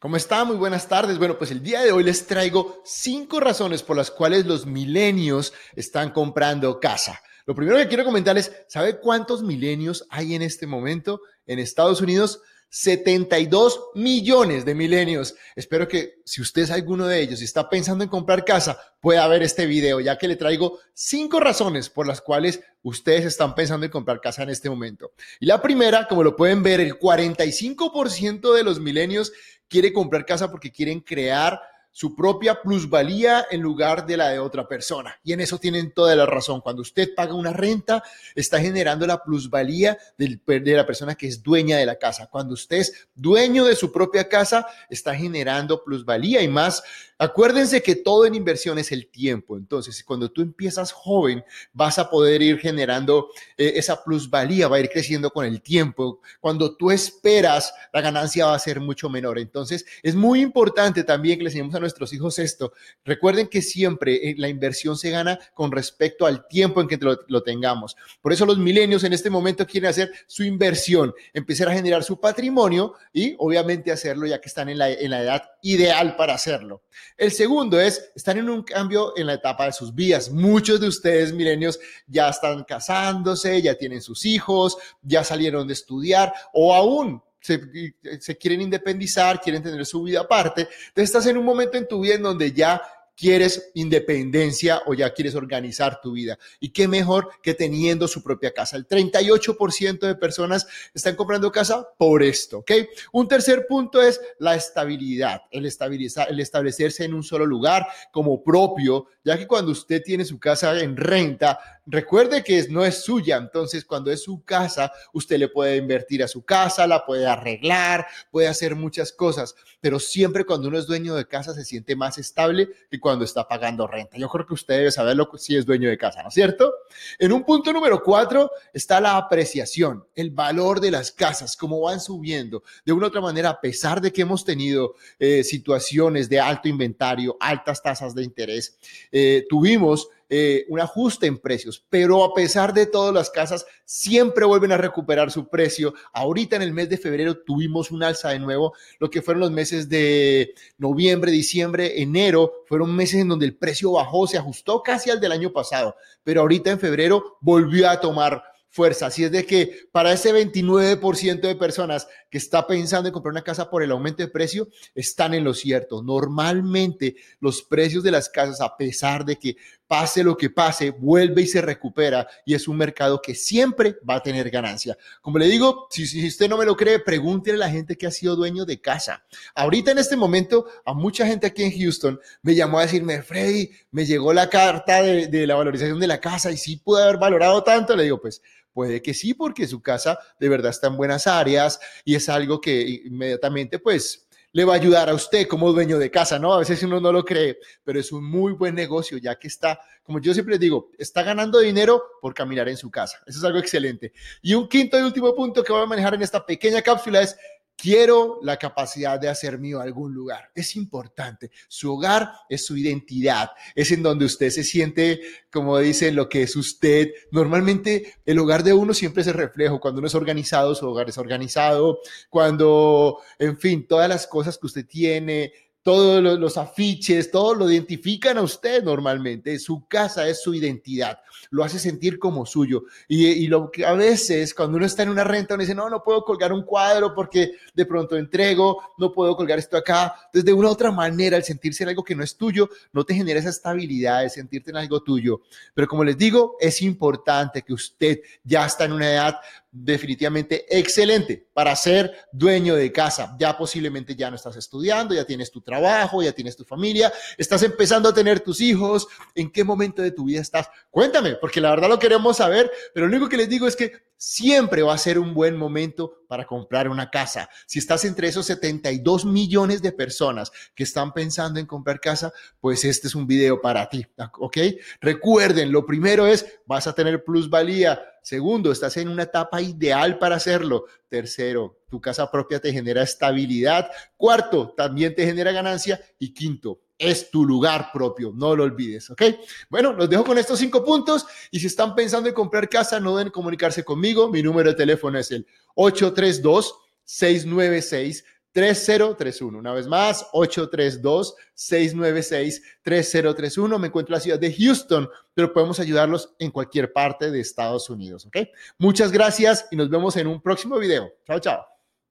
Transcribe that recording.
¿Cómo está? Muy buenas tardes. Bueno, pues el día de hoy les traigo cinco razones por las cuales los milenios están comprando casa. Lo primero que quiero comentarles, ¿sabe cuántos milenios hay en este momento en Estados Unidos? 72 millones de milenios. Espero que si usted es alguno de ellos y está pensando en comprar casa, pueda ver este video, ya que le traigo cinco razones por las cuales ustedes están pensando en comprar casa en este momento. Y la primera, como lo pueden ver, el 45% de los milenios quiere comprar casa porque quieren crear su propia plusvalía en lugar de la de otra persona. Y en eso tienen toda la razón. Cuando usted paga una renta, está generando la plusvalía de la persona que es dueña de la casa. Cuando usted es dueño de su propia casa, está generando plusvalía y más Acuérdense que todo en inversión es el tiempo. Entonces, cuando tú empiezas joven, vas a poder ir generando eh, esa plusvalía, va a ir creciendo con el tiempo. Cuando tú esperas, la ganancia va a ser mucho menor. Entonces, es muy importante también que le enseñemos a nuestros hijos esto. Recuerden que siempre eh, la inversión se gana con respecto al tiempo en que lo, lo tengamos. Por eso los milenios en este momento quieren hacer su inversión, empezar a generar su patrimonio y obviamente hacerlo ya que están en la, en la edad ideal para hacerlo. El segundo es, están en un cambio en la etapa de sus vidas. Muchos de ustedes, milenios, ya están casándose, ya tienen sus hijos, ya salieron de estudiar o aún se, quieren independizar, quieren tener su vida aparte. Entonces estás en un momento en tu vida en donde ya quieres independencia o ya quieres organizar tu vida. Y qué mejor que teniendo su propia casa. El 38% de personas están comprando casa por esto, ¿ok? Un tercer punto es la estabilidad, el, estabilizar, el establecerse en un solo lugar como propio, ya que cuando usted tiene su casa en renta, recuerde que no es suya, entonces cuando es su casa, usted le puede invertir a su casa, la puede arreglar, puede hacer muchas cosas, pero siempre cuando uno es dueño de casa se siente más estable que cuando está pagando renta. Yo creo que usted debe saberlo si es dueño de casa, ¿no es cierto? En un punto número cuatro está la apreciación, el valor de las casas, cómo van subiendo. De una u otra manera, a pesar de que hemos tenido eh, situaciones de alto inventario, altas tasas de interés, eh, tuvimos eh, un ajuste en precios, pero a pesar de todo, las casas siempre vuelven a recuperar su precio. Ahorita en el mes de febrero tuvimos un alza de nuevo, lo que fueron los meses de noviembre, diciembre, enero, fueron meses en donde el precio bajó, se ajustó casi al del año pasado, pero ahorita en febrero volvió a tomar fuerza. Así es de que para ese 29% de personas que está pensando en comprar una casa por el aumento de precio, están en lo cierto. Normalmente los precios de las casas, a pesar de que pase lo que pase, vuelve y se recupera y es un mercado que siempre va a tener ganancia. Como le digo, si, si usted no me lo cree, pregúntele a la gente que ha sido dueño de casa. Ahorita en este momento, a mucha gente aquí en Houston me llamó a decirme, Freddy, me llegó la carta de, la valorización de la casa y sí pude haber valorado tanto. Le digo, pues Puede que sí, porque su casa de verdad está en buenas áreas y es algo que inmediatamente pues le va a ayudar a usted como dueño de casa, ¿no? A veces uno no lo cree, pero es un muy buen negocio ya que está, como yo siempre digo, está ganando dinero por caminar en su casa. Eso es algo excelente. Y un quinto y último punto que voy a manejar en esta pequeña cápsula es Quiero la capacidad de hacer mío algún lugar. Es importante. Su hogar es su identidad. Es en donde usted se siente, como dicen, lo que es usted. Normalmente el hogar de uno siempre es el reflejo. Cuando uno es organizado, su hogar es organizado. Cuando, en fin, todas las cosas que usted tiene, todos los, afiches, todo lo identifican a usted normalmente. Su casa es su identidad, lo hace sentir como suyo. Y, lo que a veces cuando uno está en una renta, uno dice, no, no puedo colgar un cuadro porque de pronto entrego, no puedo colgar esto acá. Entonces, de una u otra manera, el sentirse en algo que no es tuyo, no te genera esa estabilidad de sentirte en algo tuyo. Pero como les digo, es importante que usted ya está en una edad definitivamente excelente para ser dueño de casa. Ya posiblemente ya no estás estudiando, ya tienes tu trabajo, ya tienes tu familia, estás empezando a tener tus hijos. ¿En qué momento de tu vida estás? Cuéntame, porque la verdad lo queremos saber, pero lo único que les digo es que siempre va a ser un buen momento para comprar una casa. Si estás entre esos 72 millones de personas que están pensando en comprar casa, pues este es un video para ti, ¿ok? Recuerden, lo primero es, vas a tener plusvalía. Segundo, estás en una etapa ideal para hacerlo. Tercero, tu casa propia te genera estabilidad. Cuarto, también te genera ganancia. Y quinto, es tu lugar propio, no lo olvides, ¿ok? Bueno, los dejo con estos cinco puntos y si están pensando en comprar casa, no deben comunicarse conmigo. Mi número de teléfono es el 832 696 3031. Una vez más, 832-696-3031. Me encuentro en la ciudad de Houston, pero podemos ayudarlos en cualquier parte de Estados Unidos. ¿Ok? Muchas gracias y nos vemos en un próximo video. Chao, chao.